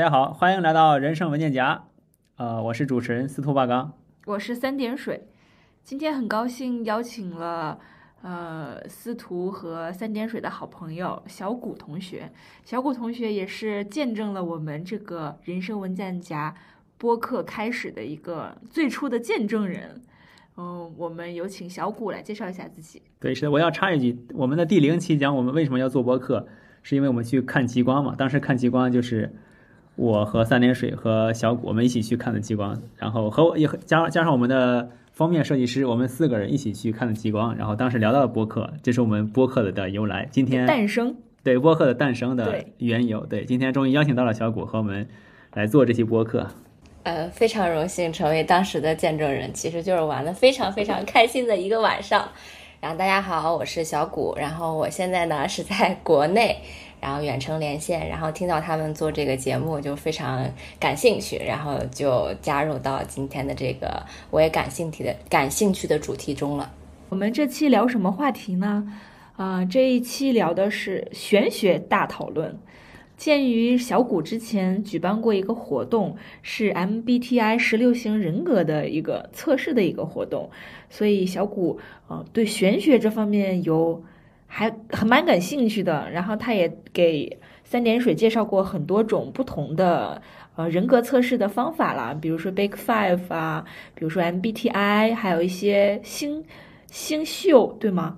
家好，欢迎来到人生文件夹。呃，我是主持人司徒八刚。我是三点水。今天很高兴邀请了呃司徒和三点水的好朋友小谷同学。小谷同学也是见证了我们这个人生文件夹播客开始的一个最初的见证人。嗯，我们有请小谷来介绍一下自己。对，是的，我要插一句，我们的第零期讲我们为什么要做播客，是因为我们去看极光嘛。当时看极光就是我和三点水和小谷我们一起去看的极光，然后和我也和加加上我们的封面设计师，我们四个人一起去看的极光。然后当时聊到了播客，这是我们播客的的由来。今天诞生，对播客的诞生的缘由，对，今天终于邀请到了小谷和我们来做这期播客。呃，非常荣幸成为当时的见证人，其实就是玩的非常非常开心的一个晚上。然后大家好，我是小谷，然后我现在呢 是在国内，然后远程连线，然后听到他们做这个节目就非常感兴趣，然后就加入到今天的这个我也感兴趣的感兴趣的主题中了。我们这期聊什么话题呢？啊、这一期聊的是玄学大讨论。鉴于小谷之前举办过一个活动，是 MBTI 十六型人格的一个测试的一个活动，所以小谷呃对玄学这方面有还还蛮感兴趣的。然后他也给三点水介绍过很多种不同的呃人格测试的方法啦，比如说 Big Five 啊，比如说 MBTI，还有一些星星宿，对吗？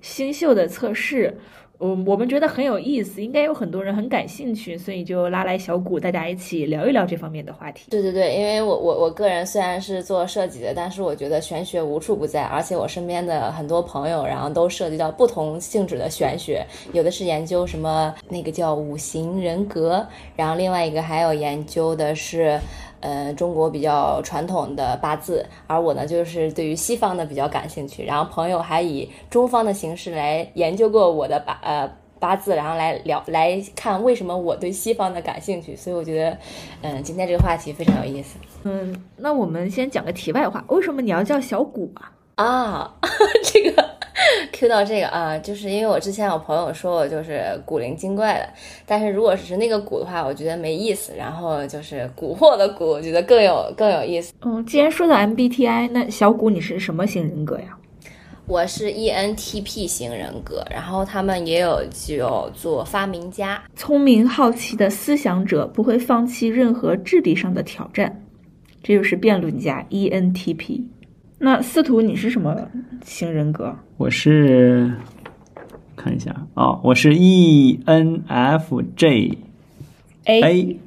星宿的测试，我，我们觉得很有意思，应该有很多人很感兴趣，所以就拉来小谷，大家一起聊一聊这方面的话题。对对对，因为我我我个人虽然是做设计的，但是我觉得玄学无处不在，而且我身边的很多朋友，然后都涉及到不同性质的玄学，有的是研究什么那个叫五行人格，然后另外一个还有研究的是。呃，中国比较传统的八字，而我呢，就是对于西方的比较感兴趣。然后朋友还以中方的形式来研究过我的八呃八字，然后来聊来看为什么我对西方的感兴趣。所以我觉得，嗯，今天这个话题非常有意思嗯，那我们先讲个题外话，为什么你要叫小谷啊？啊。这个 Q 到这个啊，就是因为我之前有朋友说我就是古灵精怪的，但是如果只是那个古的话，我觉得没意思。然后就是蛊惑的蛊，我觉得更有更有意思。嗯，既然说到 MBTI，那小谷你是什么型人格呀？我是 E ENTP 型人格，然后他们也有就做发明家，聪明好奇的思想者，不会放弃任何智力上的挑战，这就是辩论家 E ENTP。那司徒你是什么型人格？我是看一下哦，我是 ENFJ A，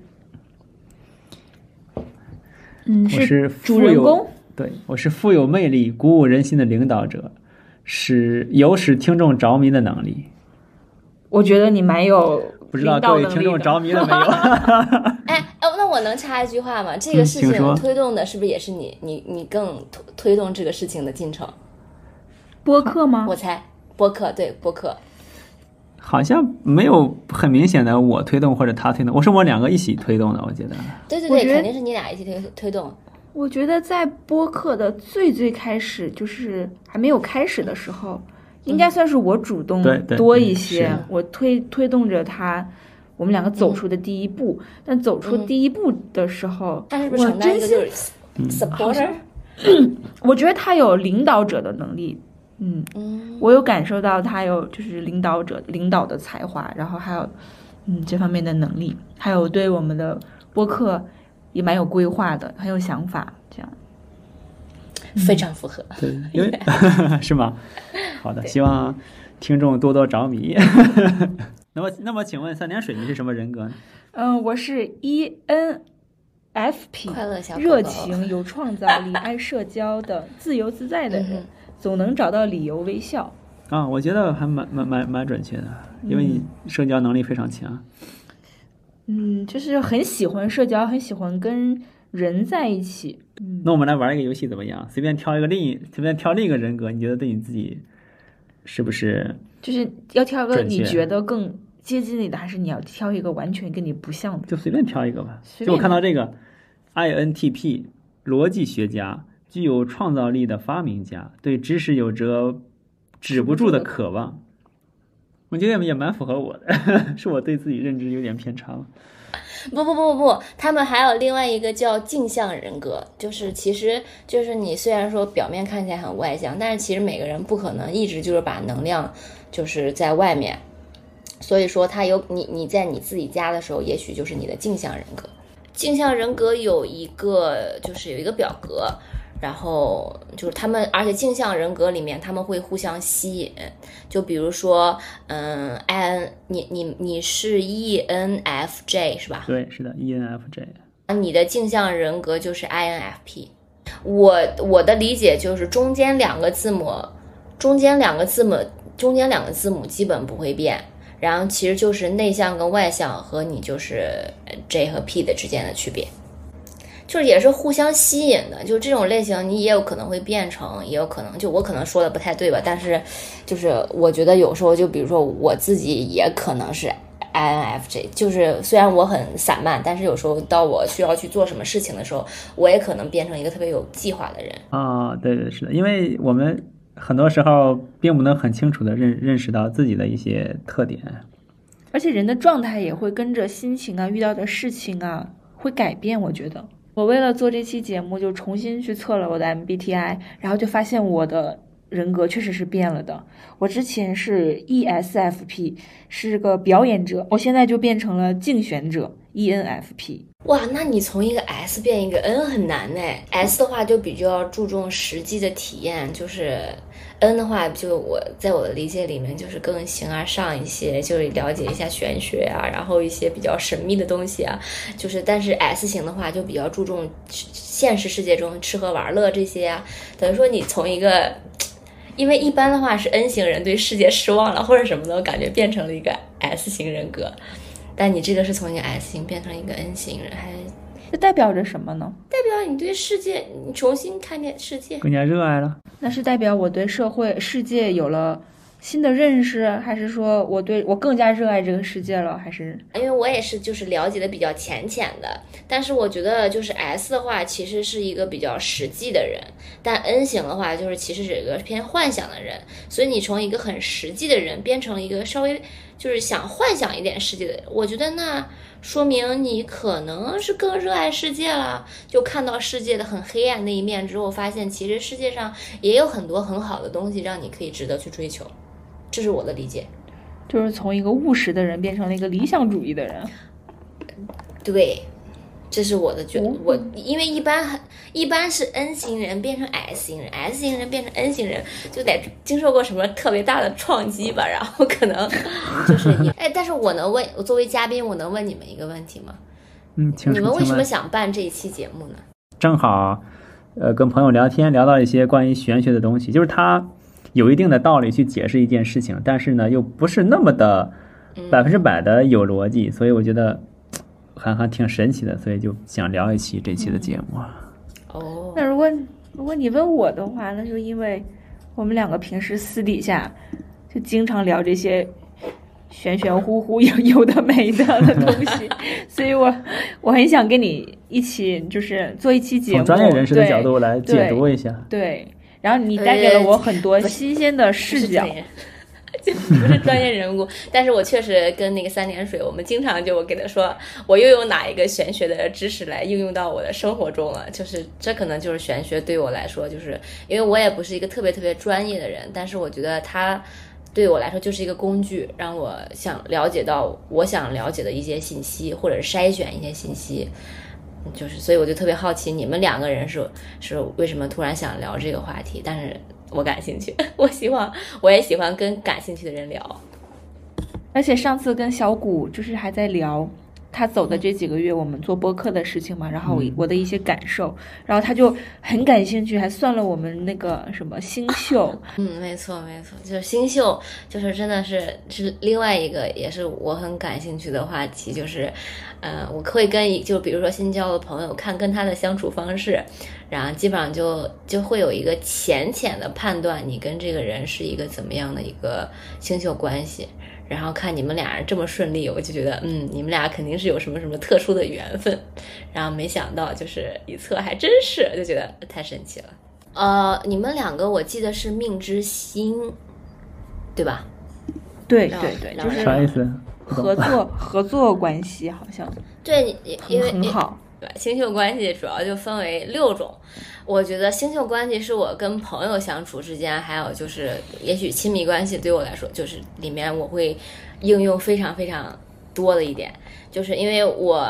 嗯，我是主富有人公。对，我是富有魅力、鼓舞人心的领导者，使有使听众着迷的能力。我觉得你蛮有不知道各位听众着迷了没有？我能插一句话吗？这个嗯事情推动的是不是也是你？你你更推推动这个事情的进程？播客吗？我猜播客对播客，好像没有很明显的我推动或者他推动，我是我两个一起推动的，我觉得。对对对，肯定是你俩一起推推动。我觉得在播客的最最开始，就是还没有开始的时候，应该算是我主动多一些是，我推推动着他，我们两个走出的第一步。但走出嗯第一步的时候，我真心就是 supporter？我觉得他有领导者的能力，嗯，嗯，我有感受到他有就是领导者领导的才华，然后还有嗯这方面的能力，还有对我们的播客也蛮有规划的，很有想法，这样。非常符合。对，因为 是吗？好的，希望听众多多着迷。那么，那么，请问三点水你是什么人格呢？嗯，我是 ENFP，快乐小狗狗热情、有创造力、爱社交的自由自在的人，嗯总能找到理由微笑。啊，我觉得还蛮蛮蛮蛮准确的，因为你社交能力非常强。嗯，就是很喜欢社交，很喜欢跟人在一起。嗯，那我们来玩一个游戏怎么样？随便挑一个另一，随便挑另一个人格，你觉得对你自己是不是？就是要挑个你觉得更接近你的，还是你要挑一个完全跟你不像的？就随便挑一个吧。就我看到这个，INTP 逻辑学家，具有创造力的发明家，对知识有着止不住的渴望。我觉得也蛮符合我的，是我对自己认知有点偏差了。不不不不不，他们还有另外一个叫镜像人格，就是其实就是你虽然说表面看起来很外向，但是其实每个人不可能一直就是把能量就是在外面，所以说他有你你在你自己家的时候，也许就是你的镜像人格。镜像人格有一个就是有一个表格。然后就是他们，而且镜像人格里面他们会互相吸引。就比如说，嗯，I N，你你你是 E N F J 是吧？对，是的，E N F J。啊，你的镜像人格就是 I N F P。我我的理解就是中间两个字母，中间两个字母，中间两个字母基本不会变。然后其实就是内向跟外向和你就是 J 和 P 的之间的区别。就是也是互相吸引的，就这种类型，你也有可能会变成，也有可能就我可能说的不太对吧？但是，就是我觉得有时候，就比如说我自己也可能是 INFJ，就是虽然我很散漫，但是有时候到我需要去做什么事情的时候，我也可能变成一个特别有计划的人啊。对对是的，因为我们很多时候并不能很清楚的认认识到自己的一些特点，而且人的状态也会跟着心情啊、遇到的事情啊会改变，我觉得。我为了做这期节目，就重新去测了我的 MBTI，然后就发现我的人格确实是变了的。我之前是 ESFP，是个表演者，我现在就变成了竞选者 ENFP。哇，那你从一个 S 变一个 N 很难呢。S 的话就比较注重实际的体验，就是。N 的话，就我在我的理解里面，就是更形而上一些，就是了解一下玄学啊，然后一些比较神秘的东西啊，就是但是 S 型的话，就比较注重现实世界中吃喝玩乐这些啊。等于说你从一个，因为一般的话是 N 型人对世界失望了或者什么的，我感觉变成了一个 S 型人格，但你这个是从一个 S 型变成一个 N 型人，还。这代表着什么呢？代表你对世界，你重新看见世界，更加热爱了。那是代表我对社会、世界有了新的认识，还是说我对我更加热爱这个世界了？还是因为我也是就是了解的比较浅浅的。但是我觉得就是 S 的话，其实是一个比较实际的人，但 N 型的话，就是其实是一个偏幻想的人。所以你从一个很实际的人变成了一个稍微就是想幻想一点世界的人，我觉得那。说明你可能是更热爱世界了，就看到世界的很黑暗那一面之后，发现其实世界上也有很多很好的东西，让你可以值得去追求。这是我的理解，就是从一个务实的人变成了一个理想主义的人。对。这是我的觉，我因为一般很一般是 N 型人变成 S 型人，S 型人变成 N 型人，就得经受过什么特别大的创击吧，然后可能 就是哎，但是我能问，我作为嘉宾，我能问你们一个问题吗？嗯，你们为什么想办这一期节目呢？正好，呃，跟朋友聊天聊到一些关于玄学的东西，就是他有一定的道理去解释一件事情，但是呢，又不是那么的百分之百的有逻辑，所以我觉得。还还挺神奇的，所以就想聊一期这期的节目。哦，那如果如果你问我的话，那就因为我们两个平时私底下就经常聊这些玄玄乎乎有有的没的的东西，所以我我很想跟你一起就是做一期节目，从专业人士的角度来解读一下。对，然后你带给了我很多新鲜的视角。就不是专业人物，但是我确实跟那个三点水，我们经常就我给他说，我又有哪一个玄学的知识来应用到我的生活中了？就是这可能就是玄学对我来说，就是因为我也不是一个特别特别专业的人，但是我觉得它对我来说就是一个工具，让我想了解到我想了解的一些信息，或者是筛选一些信息，就是所以我就特别好奇，你们两个人是是为什么突然想聊这个话题？但是。我感兴趣，我希望我也喜欢跟感兴趣的人聊。而且上次跟小谷就是还在聊他走的这几个月我们做播客的事情嘛，然后我我的一些感受，然后他就很感兴趣，还算了我们那个什么星宿。嗯，没错没错，就是星宿，就是真的是是另外一个也是我很感兴趣的话题，就是，呃，我会跟就比如说新交的朋友看跟他的相处方式。然后基本上就就会有一个浅浅的判断，你跟这个人是一个怎么样的一个星宿关系。然后看你们俩人这么顺利，我就觉得，嗯，你们俩肯定是有什么什么特殊的缘分。然后没想到就是一测还真是，就觉得太神奇了。呃，你们两个我记得是命之星，对吧？对对对，就是啥意思？合作合作关系好像对，因为很很好。星宿关系主要就分为六种。我觉得星宿关系是我跟朋友相处之间，还有就是也许亲密关系对我来说，就是里面我会应用非常非常多的一点，就是因为我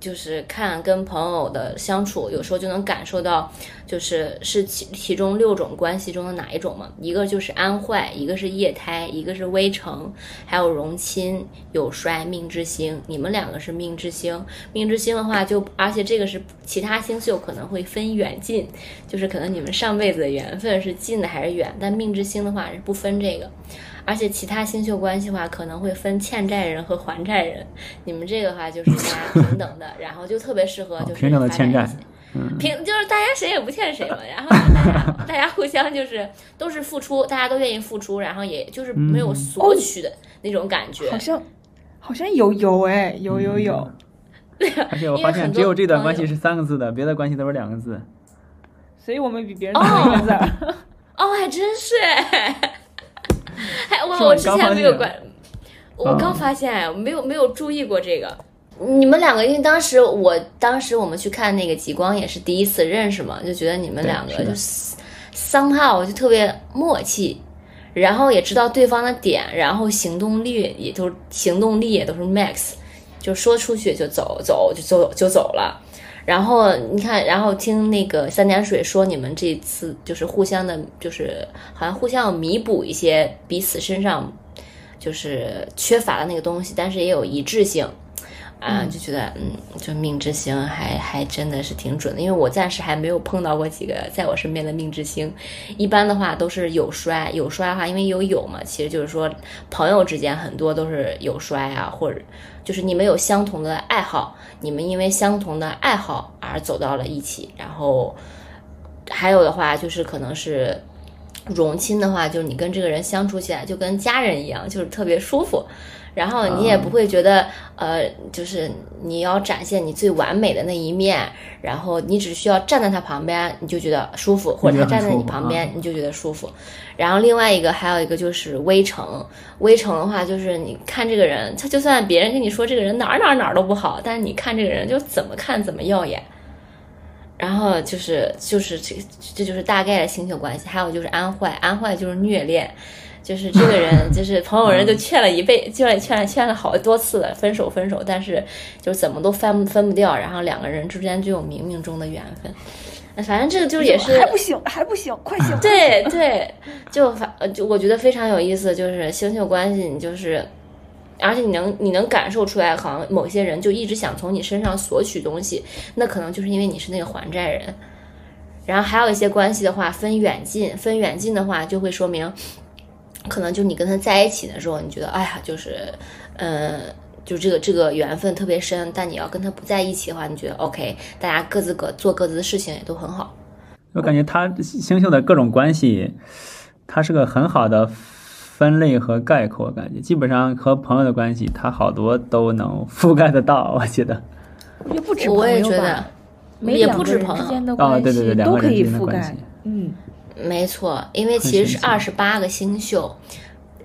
就是看跟朋友的相处，有时候就能感受到，就是是其其中六种关系中的哪一种嘛？一个就是安坏，一个是液胎，一个是微成，还有荣亲、有衰、命之星。你们两个是命之星，命之星的话就，而且这个是其他星宿可能会分远近，就是可能你们上辈子的缘分是近的还是远，但命之星的话是不分这个。而且其他星宿关系的话，可能会分欠债人和还债人。你们这个话就是大家平等的，然后就特别适合就是平等的欠债平就是大家谁也不欠谁嘛，然后大家 大家互相就是都是付出，大家都愿意付出，然后也就是没有索取的那种感觉。好像好像有有哎，有有有，而且我发现只有这段关系是三个字的，别的关系都是两个字。所以我们比别人多一个字。哦，还真是 哎，还我我之你刚发现前没有关，我啊刚发现，我没有没有注意过这个。你们两个，因为当时我当时我们去看那个极光也是第一次认识嘛，就觉得你们两个就是 somehow 就特别默契，然后也知道对方的点，然后行动力也都行动力也都是 max，就说出去就走走就走就走了。然后你看，然后听那个三点水说，你们这次就是互相的，就是好像互相弥补一些彼此身上就是缺乏的那个东西，但是也有一致性。啊，就觉得嗯，就命之星还还真的是挺准的，因为我暂时还没有碰到过几个在我身边的命之星，一般的话都是有衰，有衰的话，因为有有嘛，其实就是说朋友之间很多都是有衰啊，或者就是你们有相同的爱好，你们因为相同的爱好而走到了一起，然后还有的话就是可能是融亲的话，就是你跟这个人相处起来就跟家人一样，就是特别舒服。然后你也不会觉得，呃，就是你要展现你最完美的那一面，然后你只需要站在他旁边，你就觉得舒服，或者他站在你旁边，你就觉得舒服。然后另外一个还有一个就是微城，微城的话就是你看这个人，他就算别人跟你说这个人哪儿哪儿哪儿都不好，但是你看这个人就怎么看怎么耀眼。然后就是就是这这就是大概的星宿关系，还有就是安坏，安坏就是虐恋。就是这个人，就是朋友人就劝了一辈，劝劝劝了好多次了，分手分手，但是就怎么都分分不掉，然后两个人之间就有冥冥中的缘分。反正这个就也是还不行，还不行，快醒！对对，就反呃就我觉得非常有意思，就是星宿关系，你就是，而且你能你能感受出来，好像某些人就一直想从你身上索取东西，那可能就是因为你是那个还债人。然后还有一些关系的话，分远近，分远近的话，就会说明，可能就你跟他在一起的时候，你觉得哎呀，就是，嗯、就这个这个缘分特别深，但你要跟他不在一起的话，你觉得 OK，大家各自各做各自的事情也都很好。我感觉他星宿的各种关系，它是个很好的分类和概括。感觉基本上和朋友的关系，他好多都能覆盖得到。我觉得也不止我朋友吧也不止朋友啊，之间的关对对对，都可以覆盖。嗯，没错，因为其实是二十八个星宿，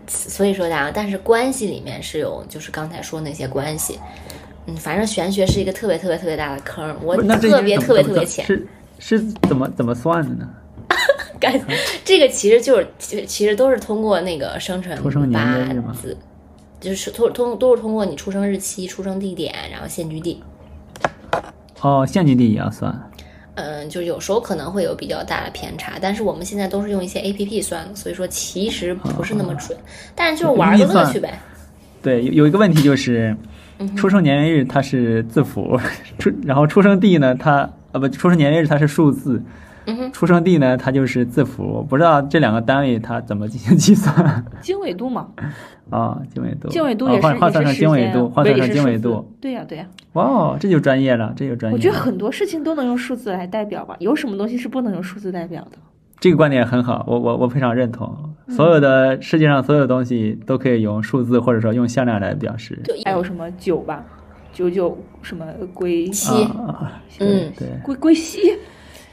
所以说啊，但是关系里面是有，就是刚才说那些关系。嗯，反正玄学是一个特别特别特别大的坑，我特别特别特别浅。是是怎么怎么算的呢？感这个其实就是其其实都是通过那个生辰八字，就是通通都是通过你出生日期、出生地点，然后现居地。哦，现居地也要算。嗯，就有时候可能会有比较大的偏差，但是我们现在都是用一些 A P P 算的，所以说其实不是那么准，但是就是玩个乐趣呗。对，有有一个问题就是，嗯出生年月日它是字符，出然后出生地呢，它呃不，出生年月日它是数字，嗯哼，出生地呢它就是字符。我不知道这两个单位它怎么进行计算 经纬度嘛，啊？经纬度，经纬度啊也是换换算成经纬度，换算成经纬度。对呀对呀，哇哦，这就专业了，这就专业了。我觉得很多事情都能用数字来代表吧，有什么东西是不能用数字代表的？这个观点很好，我我我非常认同。所有的世界上所有的东西都可以用数字或者说用向量来表示。就还有什么九吧，九九什么归西啊，嗯对，归归西，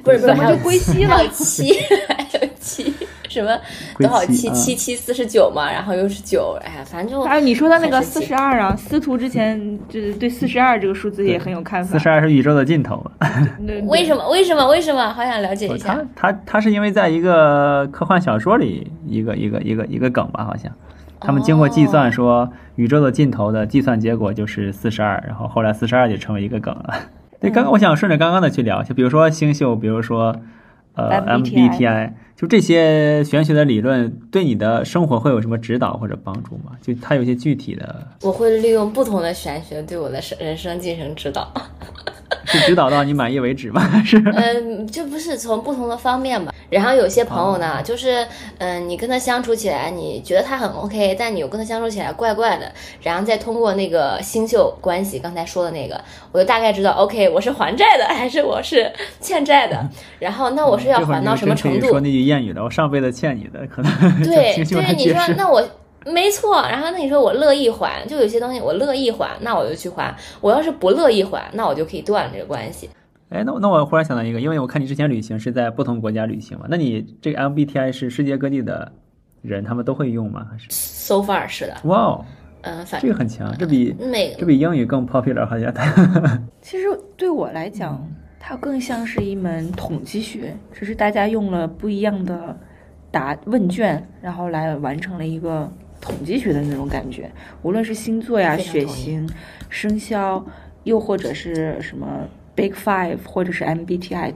不是不是，怎么还有就归西了七，还有七，什么归多少期期啊七七四十九嘛，然后又是九，哎呀，反正就还有你说的那个四十二啊，司徒之前 就是对四十二这个数字也很有看法。四十二是宇宙的尽头？为什么？为什么？为什么？好想了解一下他。他他是因为在一个科幻小说里一个一个一个一个梗吧，好像他们经过计算说宇宙的尽头的计算结果就是四十二，然后后来四十二就成为一个梗了。对，刚刚我想顺着刚刚的去聊，就比如说星宿，比如说呃 MBTI MBTI，就这些玄学的理论对你的生活会有什么指导或者帮助吗？就它有些具体的，我会利用不同的玄学对我的生人生进行指导。是指导到你满意为止吗？是？嗯，就不是从不同的方面吧。然后有些朋友呢，就是嗯，你跟他相处起来，你觉得他很 OK，但你又跟他相处起来怪怪的。然后再通过那个星宿关系，刚才说的那个，我就大概知道 OK，我是还债的还是我是欠债的。然后那我是要还到什么程度说？那句谚语了，我上辈子欠你的，可能对 对，你。说那我没错，然后那你说我乐意还，就有些东西我乐意还，那我就去还；我要是不乐意还，那我就可以断这个关系。哎，那那我忽然想到一个，因为我看你之前旅行是在不同国家旅行嘛，那你这个 MBTI 是世界各地的人他们都会用吗？还是？So far 是的，哇哦，嗯，反这个很强，这比美这比英语更 popular 好像。其实对我来讲，它更像是一门统计学，只是大家用了不一样的答问卷，然后来完成了一个统计学的那种感觉。无论是星座呀、血型、生肖，又或者是什么 Big Five，或者是 MBTI，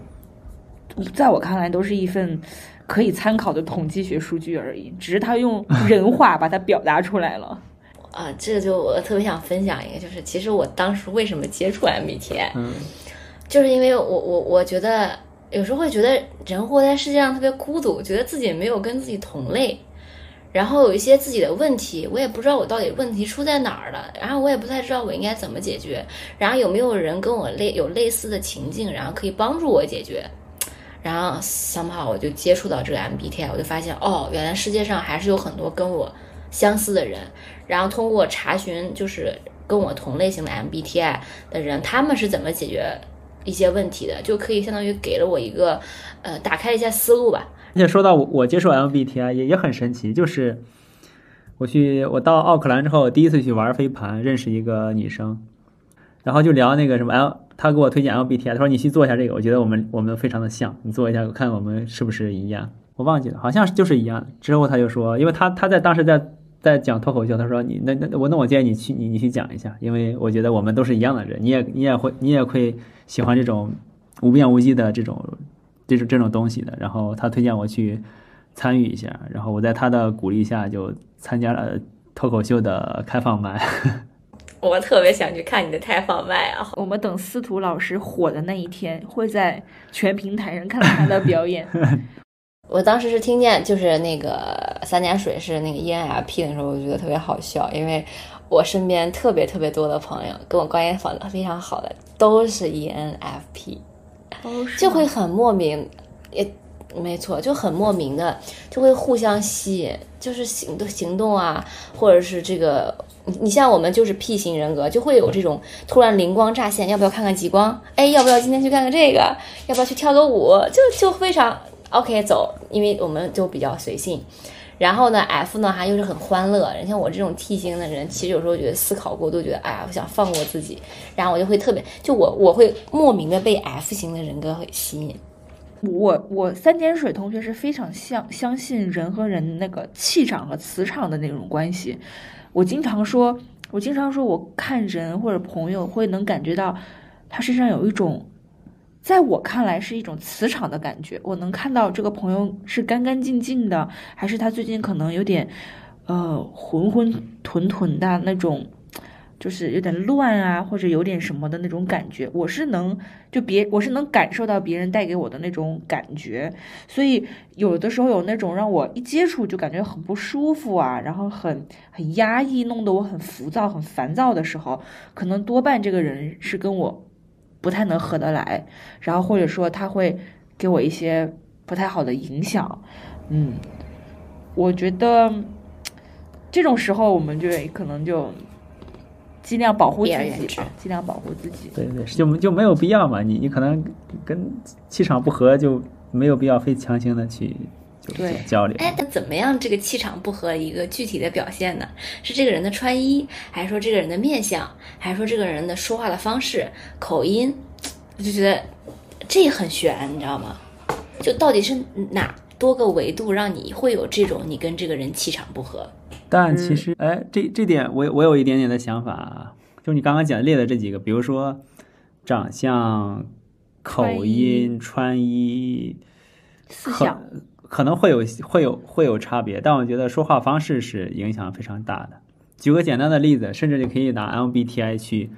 在我看来都是一份可以参考的统计学数据而已，只是他用人话把它表达出来了。啊，这个就我特别想分享一个，就是其实我当时为什么接触 MBTI，嗯，就是因为我我我觉得有时候会觉得人活在世界上特别孤独，觉得自己没有跟自己同类，然后有一些自己的问题，我也不知道我到底问题出在哪儿了，然后我也不太知道我应该怎么解决，然后有没有人跟我类有类似的情境，然后可以帮助我解决。然后 somehow 我就接触到这个 MBTI，我就发现哦，原来世界上还是有很多跟我相似的人。然后通过查询，就是跟我同类型的 MBTI 的人，他们是怎么解决一些问题的，就可以相当于给了我一个呃，打开一下思路吧。而且说到我我接受 MBTI 也也很神奇，就是我去我到奥克兰之后，第一次去玩飞盘，认识一个女生，然后就聊那个什么 L，她给我推荐 MBTI，她说你去做一下这个，我觉得我们我们非常的像，你做一下，我看我们是不是一样。我忘记了，好像就是一样。之后他就说，因为他他在当时在在讲脱口秀，他说你那那我那我建议你去你你去讲一下，因为我觉得我们都是一样的人，你也你也会你也会喜欢这种无边无际的这种这是这种东西的。然后他推荐我去参与一下，然后我在他的鼓励下就参加了脱口秀的开放麦。我特别想去看你的开放麦啊！我们等司徒老师火的那一天，会在全平台上看到他的表演。我当时是听见就是那个三点水是那个 ENFP 的时候，我觉得特别好笑，因为我身边特别特别多的朋友跟我关系好的非常好的都是 ENFP。就会很莫名，也没错，就很莫名的就会互相吸引，就是行动行动啊，或者是这个，你像我们就是 P 型人格，就会有这种突然灵光乍现，要不要看看极光？哎，要不要今天去看看这个？要不要去跳个舞？就就非常 OK 走，因为我们就比较随性。然后呢，F 呢，还又是很欢乐。人像我这种 T 型的人，其实有时候觉得思考过度，觉得哎呀，我想放过自己，然后我就会特别，就我我会莫名的被 F 型的人格会吸引。我我三点水同学是非常相相信人和人那个气场和磁场的那种关系。我经常说，我经常说，我看人或者朋友会能感觉到他身上有一种。在我看来是一种磁场的感觉，我能看到这个朋友是干干净净的，还是他最近可能有点，呃，浑浑沌沌的那种，就是有点乱啊，或者有点什么的那种感觉。我是能就别，我是能感受到别人带给我的那种感觉，所以有的时候有那种让我一接触就感觉很不舒服啊，然后很很压抑，弄得我很浮躁、很烦躁的时候，可能多半这个人是跟我。不太能合得来，然后或者说他会给我一些不太好的影响，嗯，我觉得这种时候我们就可能就尽量保护自己吧，尽量保护自己。对对，就就没有必要嘛，你你可能跟气场不合，就没有必要非强行的去就对交流。哎，那怎么样这个气场不合一个具体的表现呢？是这个人的穿衣，还是说这个人的面相，还是说这个人的说话的方式、口音？我就觉得这很悬，你知道吗？就到底是哪多个维度让你会有这种你跟这个人气场不合？但其实，哎，这这点我我有一点点的想法啊，就你刚刚讲列的这几个，比如说长相、口音、穿衣，思想，可能会有会有会有差别，但我觉得说话方式是影响非常大的。举个简单的例子，甚至你可以拿 MBTI 去，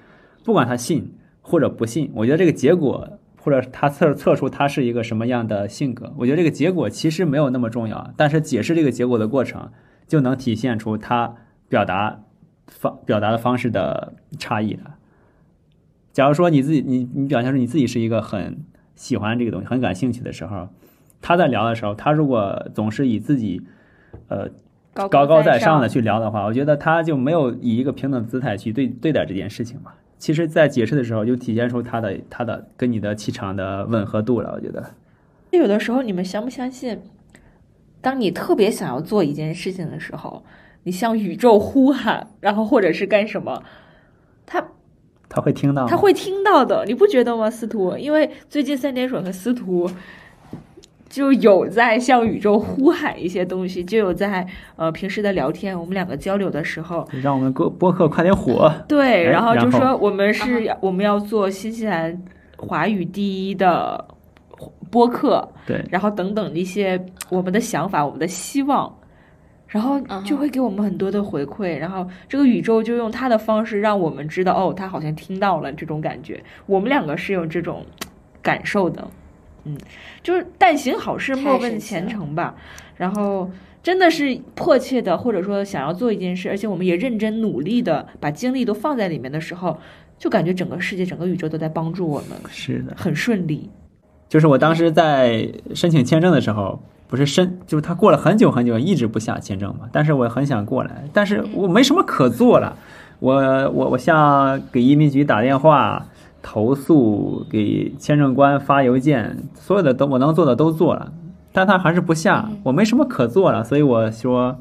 不管他信或者不信，我觉得这个结果或者他测测出他是一个什么样的性格，我觉得这个结果其实没有那么重要，但是解释这个结果的过程就能体现出他表达方表达的方式的差异了。假如说你自己你你表现出你自己是一个很喜欢这个东西、很感兴趣的时候，他在聊的时候，他如果总是以自己呃高高高在上上的去聊的话，我觉得他就没有以一个平等姿态去对对待这件事情嘛。其实，在解释的时候，就体现出他的他的跟你的气场的吻合度了。我觉得，有的时候，你们相不相信，当你特别想要做一件事情的时候，你向宇宙呼喊，然后或者是干什么，他他会听到，他会听到的，你不觉得吗，司徒？因为最近三点水和司徒就有在向宇宙呼喊一些东西，就有在呃平时的聊天，我们两个交流的时候，让我们播播客快点火。对，哎然后就说我们是要我们要做新西兰华语第一的播客，对，然后等等一些我们的想法、我们的希望，然后嗯就会给我们很多的回馈，然后这个宇宙就用它的方式让我们知道，哦，他好像听到了这种感觉。我们两个是有这种感受的，嗯，就是但行好事，莫问前程吧。然后真的是迫切的，或者说想要做一件事，而且我们也认真努力的把精力都放在里面的时候，就感觉整个世界、整个宇宙都在帮助我们，是的，很顺利。就是我当时在申请签证的时候，不是申，就是他过了很久很久，一直不下签证嘛。但是我很想过来，但是我没什么可做了。我我我向给移民局打电话投诉，给签证官发邮件，所有的都我能做的都做了，但他还是不下，我没什么可做了，所以我说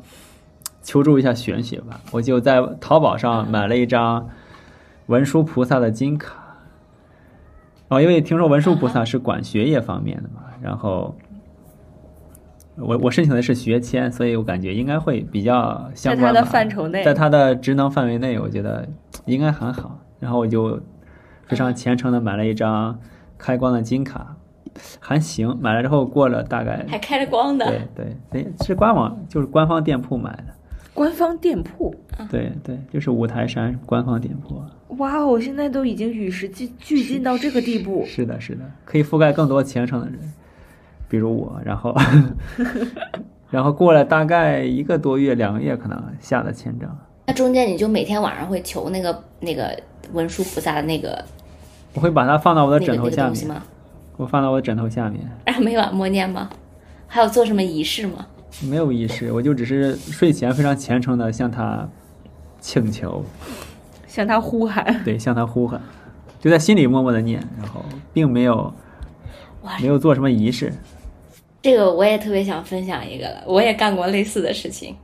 求助一下玄学吧，我就在淘宝上买了一张文殊菩萨的金卡。哦，因为听说文殊菩萨是管学业方面的嘛，然后我我申请的是学签，所以我感觉应该会比较相关在他的范畴内在他的职能范围内，我觉得应该很好。然后我就非常虔诚的买了一张开光的金卡，还行。买了之后过了大概还开着光的，对对对，是官网就是官方店铺买的，官方店铺，对对，就是五台山官方店铺。哇哦，现在都已经与时俱俱进到这个地步。是的，是的，可以覆盖更多虔诚的人，比如我。然后 然后过了大概一个多月、两个月，可能下了签证。那中间你就每天晚上会求那个那个文殊菩萨的那个我会把它放到我的枕头下面？我放到我的枕头下面，然后每晚默念吗？还有做什么仪式吗？没有仪式，我就只是睡前非常虔诚的向他请求，向他呼喊，对，向他呼喊，就在心里默默的念，然后并没有没有做什么仪式。这个我也特别想分享一个了，我也干过类似的事情。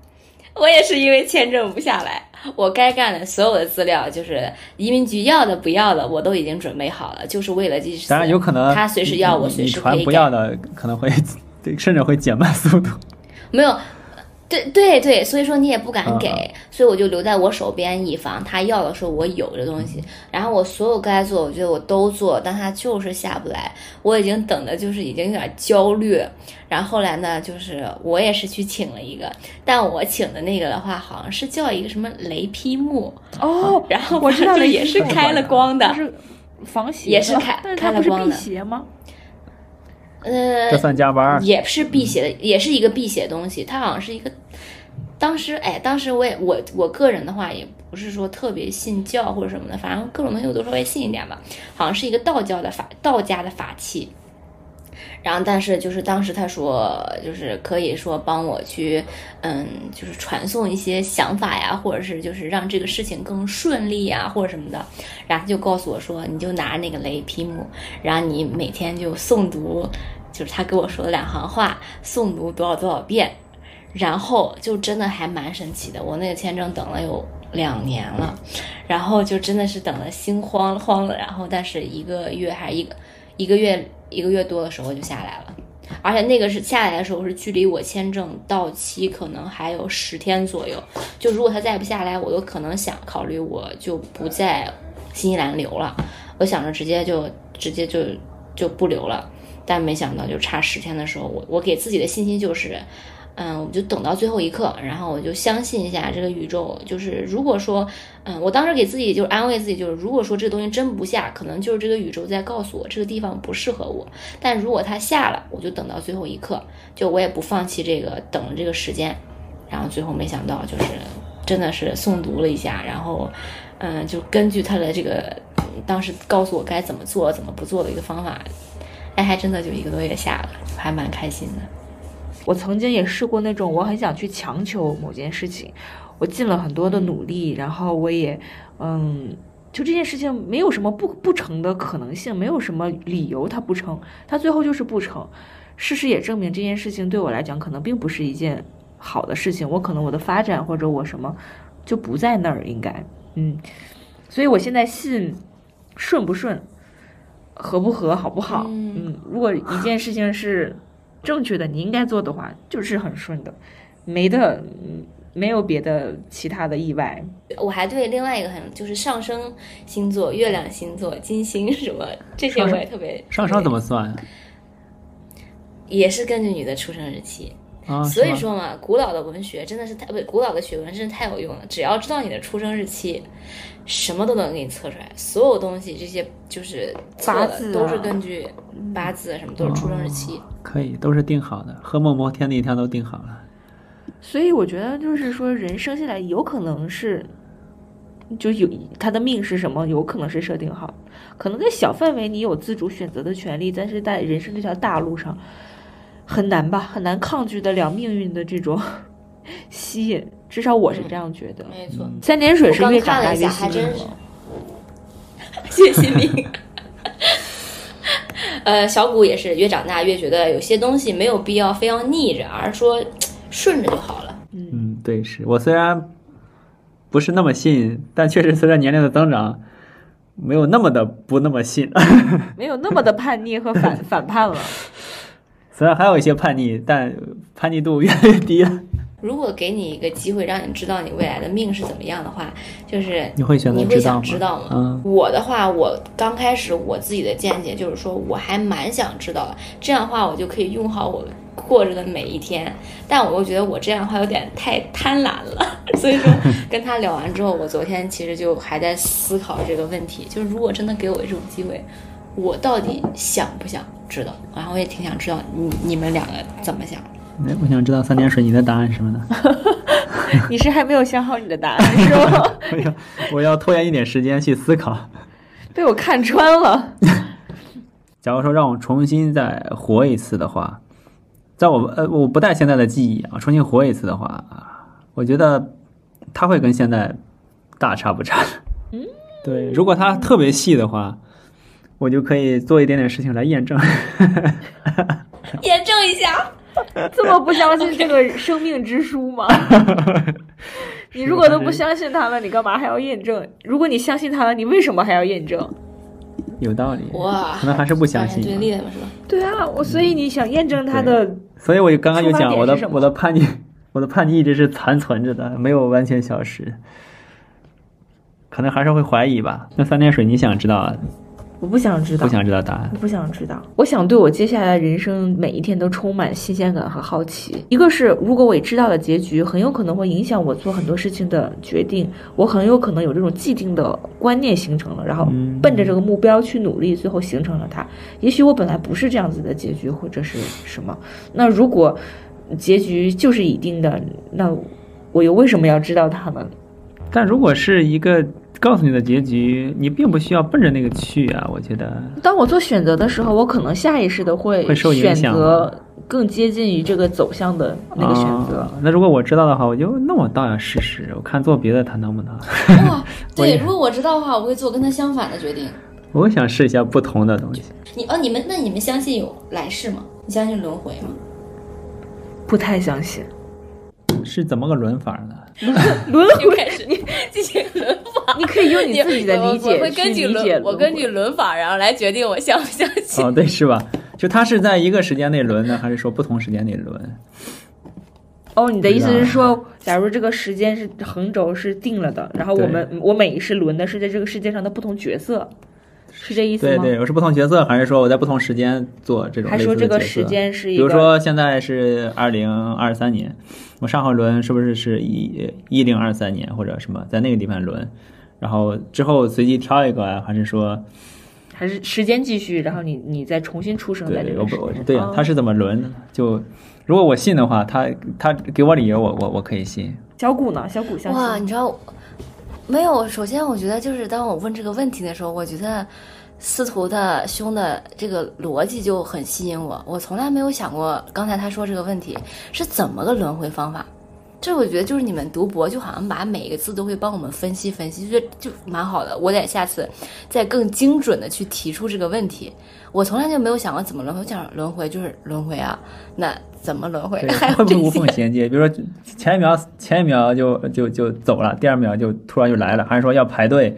我也是因为签证不下来，我该干的所有的资料，就是移民局要的不要的，我都已经准备好了，就是为了这次。当然有可能他随时要我，随时可以给。不要的可能会对，甚至会减慢速度。没有，对对对，所以说你也不敢给，嗯所以我就留在我手边，以防他要的时候我有这东西。然后我所有该做，我觉得我都做，但他就是下不来，我已经等的就是已经有点焦虑。然后后来呢，就是我也是去请了一个，但我请的那个的话，好像是叫一个什么雷劈木，哦，然后我知道了，也是开了光的它，是防邪的，也是开但是它不是辟开了光的邪吗？呃这，算加班儿？也是辟邪的，也是一个辟邪的东西。它好像是一个，当时哎，当时我也我我个人的话也不是说特别信教或者什么的，反正各种东西我都稍微信一点吧。好像是一个道教的法，道家的法器。然后，但是就是当时他说，就是可以说帮我去，嗯，就是传送一些想法呀，或者是就是让这个事情更顺利呀，或者什么的。然后就告诉我说，你就拿那个雷劈木，然后你每天就诵读就是他给我说的两行话，诵读多少多少遍，然后就真的还蛮神奇的。我那个签证等了有两年了，然后就真的是等的心慌慌了，然后但是一个月还一个一个月一个月多的时候就下来了。而且那个是下来的时候是距离我签证到期可能还有十天左右，就如果他再不下来，我都可能想考虑我就不在新西兰留了，我想着直接就直接就就不留了，但没想到就差十天的时候，我我给自己的信心就是。嗯，我就等到最后一刻，然后我就相信一下这个宇宙。就是如果说，嗯，我当时给自己就是安慰自己，就是如果说这个东西真不下，可能就是这个宇宙在告诉我这个地方不适合我。但如果它下了，我就等到最后一刻，就我也不放弃这个等这个时间。然后最后没想到就是真的是诵读了一下，然后，嗯，就根据他的这个当时告诉我该怎么做、怎么不做的一个方法，哎，还真的就一个多月下了，还蛮开心的。我曾经也试过那种，我很想去强求某件事情，我尽了很多的努力，然后我也，嗯，就这件事情没有什么不不成的可能性，没有什么理由它不成，它最后就是不成。事实也证明这件事情对我来讲可能并不是一件好的事情，我可能我的发展或者我什么就不在那儿，应该，嗯，所以我现在信顺不顺，合不合，好不好，嗯，如果一件事情是。正确的，你应该做的话，就是很顺的，没的，没有别的其他的意外。我还对另外一个很就是上升星座、月亮星座、金星什么这些我也特别。上升怎么算？也是根据你的出生日期。啊，所以说嘛，古老的文学真的是太不，古老的学问真是太有用了。只要知道你的出生日期，什么都能给你测出来。所有东西这些就是八字都是根据八字什么都是出生日期。可以，都是定好的，和某某天那一天都定好了。所以我觉得就是说，人生下来有可能是，就有他的命是什么，有可能是设定好，可能在小范围你有自主选择的权利，但是在人生这条大路上。很难吧，很难抗拒得了命运的这种 吸引，至少我是这样觉得。没错，三点水是越长大越惜命。越惜命。呃，小谷也是越长大越觉得有些东西没有必要非要逆着，而是说顺着就好了。嗯，对，是我虽然不是那么信，但确实随着年龄的增长，没有那么的不那么信，没有那么的叛逆和反反叛了。虽然还有一些叛逆，但叛逆度越来越低了。如果给你一个机会，让你知道你未来的命是怎么样的话，就是你会选择你会想知道吗？嗯，我的话，我刚开始我自己的见解就是说，我还蛮想知道的。这样的话，我就可以用好我过着的每一天。但我又觉得我这样的话有点太贪婪了，所以说跟他聊完之后，我昨天其实就还在思考这个问题，就是如果真的给我这种机会。我到底想不想知道？然后我也挺想知道你你们两个怎么想。哎，我想知道三点水你的答案是什么呢？你是还没有想好你的答案是吗？我要我要拖延一点时间去思考。被我看穿了。假如说让我重新再活一次的话，在我呃我不带现在的记忆啊，重新活一次的话，我觉得他会跟现在大差不差。嗯，对，如果他特别细的话。我就可以做一点点事情来验证，验证一下，这么不相信这个生命之书吗？你如果都不相信他了，你干嘛还要验证？如果你相信他了，你为什么还要验证？有道理哇，可能还是不相信。对立了是吧？对啊，我所以你想验证他的，所以我就刚刚就讲我的我的叛逆，我的叛逆一直是残存着的，没有完全消失，可能还是会怀疑吧。那三点水，你想知道？我不想知道，不想知道答案。我不想知道，我想对我接下来人生每一天都充满新鲜感和好奇。一个是，如果我知道了结局，很有可能会影响我做很多事情的决定。我很有可能有这种既定的观念形成了，然后奔着这个目标去努力，最后形成了它。也许我本来不是这样子的结局，或者是什么。那如果结局就是已定的，那我又为什么要知道它呢？但如果是一个。告诉你的结局，你并不需要奔着那个去啊！我觉得，当我做选择的时候，我可能下意识的会会受选择更接近于这个走向的那个选择。那如果我知道的话，我就那我倒要试试，我看做别的他能不能。哇，对，如果我知道的话，我会做跟他相反的决定。我想试一下不同的东西。你哦，你们那你们相信有来世吗？你相信轮回吗？不太相信是怎么个轮法呢？轮回，就开始进行轮法。你可以用你自己的理解我我会根据轮，我根据轮法，然后来决定我相不相信。哦，对，是吧？就它是在一个时间内轮呢，还是说不同时间内轮？哦，你的意思是说，假如这个时间是横轴是定了的，然后我们我每一世轮的是在这个世界上的不同角色，是这意思吗？对对，我是不同角色，还是说我在不同时间做这种类似还说这个时间是一比，如说现在是二零二三年，我上回轮是不是是一一零二三年或者什么，在那个地方轮，然后之后随机挑一个啊，还是说还是时间继续，然后你你再重新出生在这个对呀他是怎么轮的？就如果我信的话，他他给我理由，我我我可以信。小谷呢？小谷相信哇，你知道，没有。首先，我觉得就是当我问这个问题的时候，我觉得司徒的兄的这个逻辑就很吸引我。我从来没有想过，刚才他说这个问题是怎么个轮回方法。这我觉得就是你们读博，就好像把每一个字都会帮我们分析分析，就就蛮好的。我得下次再更精准的去提出这个问题。我从来就没有想过怎么轮回，我想轮回就是轮回啊，那怎么轮回？会不会无缝衔接？比如说前一秒前一秒就就就走了，第二秒就突然就来了，还是说要排队，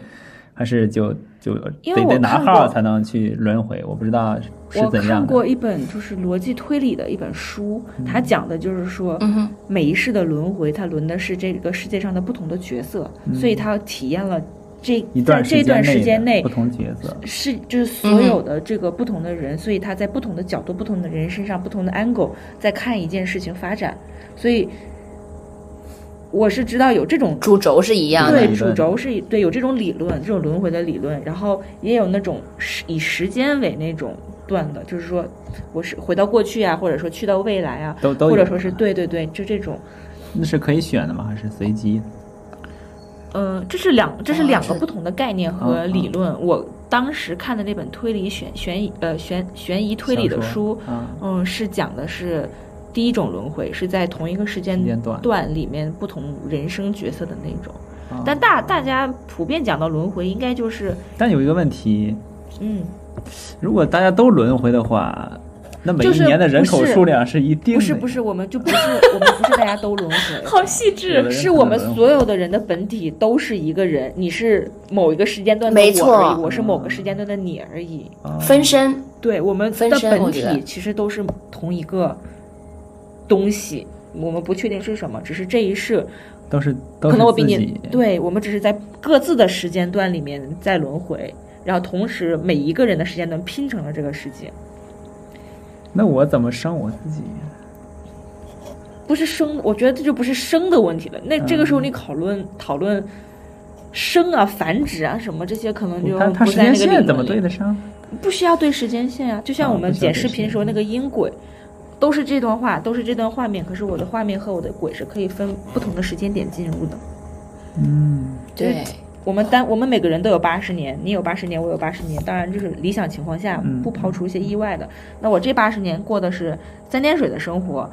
还是就就因为我得得拿看过号才能去轮回？我不知道是我看怎样的。过一本就是逻辑推理的一本书，它讲的就是说，嗯，每一世的轮回，它轮的是这个世界上的不同的角色，所以它体验了这一段在这段时间内不同角色，是就是所有的这个不同的人，所以他在不同的角度、不同的人身上、不同的 angle 在看一件事情发展，所以我是知道有这种主轴是一样的。对主轴是对有这种理论，这种轮回的理论，然后也有那种时以时间为那种段的，就是说我是回到过去啊，或者说去到未来啊，都都或者说是对对对，就这种。那是可以选的吗？还是随机？嗯，这是两这是两个不同的概念和嗯理论。我当时看的那本推理悬悬疑呃悬悬疑推理的书，啊，嗯，是讲的是第一种轮回，是在同一个时间段段里面不同人生角色的那种。啊但大大家普遍讲到轮回，应该就是但有一个问题，嗯，如果大家都轮回的话，那每一年的人口数量是一定的。不是不是，我们就不是我们不是大家都轮回。好细致，是我们所有的人的本体都是一个人，你是某一个时间段的我没错而已，我是某个时间段的你而已。啊分身。对，我们分的本体其实都是同一个东西，我们不确定是什么，只是这一世，都是可能我比你，对我们只是在各自的时间段里面在轮回，然后同时每一个人的时间段拼成了这个世界，那我怎么生我自己？不是生，我觉得这就不是生的问题了。那这个时嗯候你讨论讨论生啊、繁殖啊什么这些，可能就它它时不在那个理间线怎么。对得上？不需要对时间线啊，就像啊我们剪视频时候那个音轨，都是这段话，都是这段画面，可是我的画面和我的鬼是可以分不同的时间点进入的。嗯，对，我们单我们每个人都有八十年，你有八十年，我有八十年，当然就是理想情况下嗯不抛除一些意外的。那我这八十年过的是三点水的生活，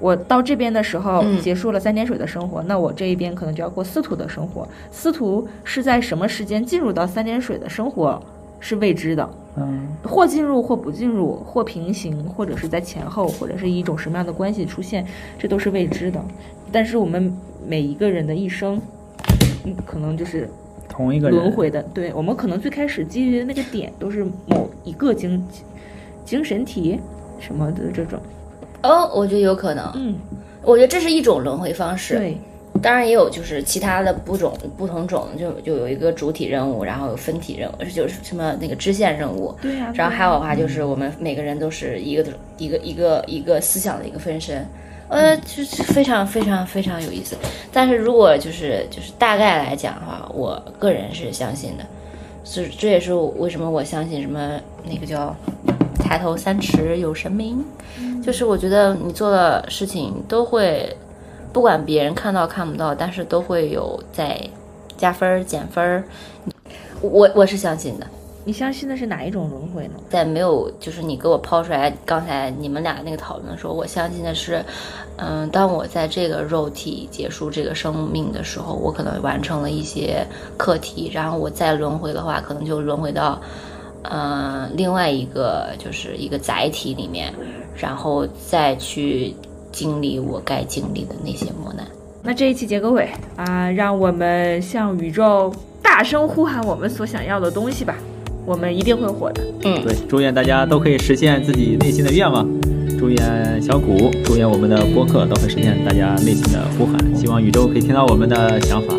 我到这边的时候嗯结束了三点水的生活，那我这一边可能就要过司徒的生活。司徒是在什么时间进入到三点水的生活是未知的，嗯，或进入或不进入，或平行，或者是在前后，或者是以一种什么样的关系出现，这都是未知的。但是我们每一个人的一生，嗯，可能就是同一个轮回的。对我们可能最开始基于的那个点都是某一个精精神体什么的这种，哦，我觉得有可能。嗯，我觉得这是一种轮回方式。对，当然也有就是其他的不种不同种，就就有一个主体任务，然后有分体任务，就是什么那个支线任务。对呀、然后还有的话就是我们每个人都是一个一个一个一个思想的一个分身，呃，就是非常非常非常有意思。但是如果就是就是大概来讲的话，我个人是相信的，是这也是为什么我相信什么那个叫抬头三尺有神明，就是我觉得你做的事情都会，不管别人看到看不到，但是都会有在加分儿减分儿，我我是相信的。你相信的是哪一种轮回呢？在没有就是你给我抛出来刚才你们俩那个讨论的时候，我相信的是，嗯，当我在这个肉体结束这个生命的时候，我可能完成了一些课题，然后我再轮回的话，可能就轮回到，嗯，另外一个就是一个载体里面，然后再去经历我该经历的那些磨难。那这一期结个尾啊，让我们向宇宙大声呼喊我们所想要的东西吧，我们一定会火的。嗯，对，祝愿大家都可以实现自己内心的愿望，祝愿小谷，祝愿我们的播客都会实现大家内心的呼喊，希望宇宙可以听到我们的想法。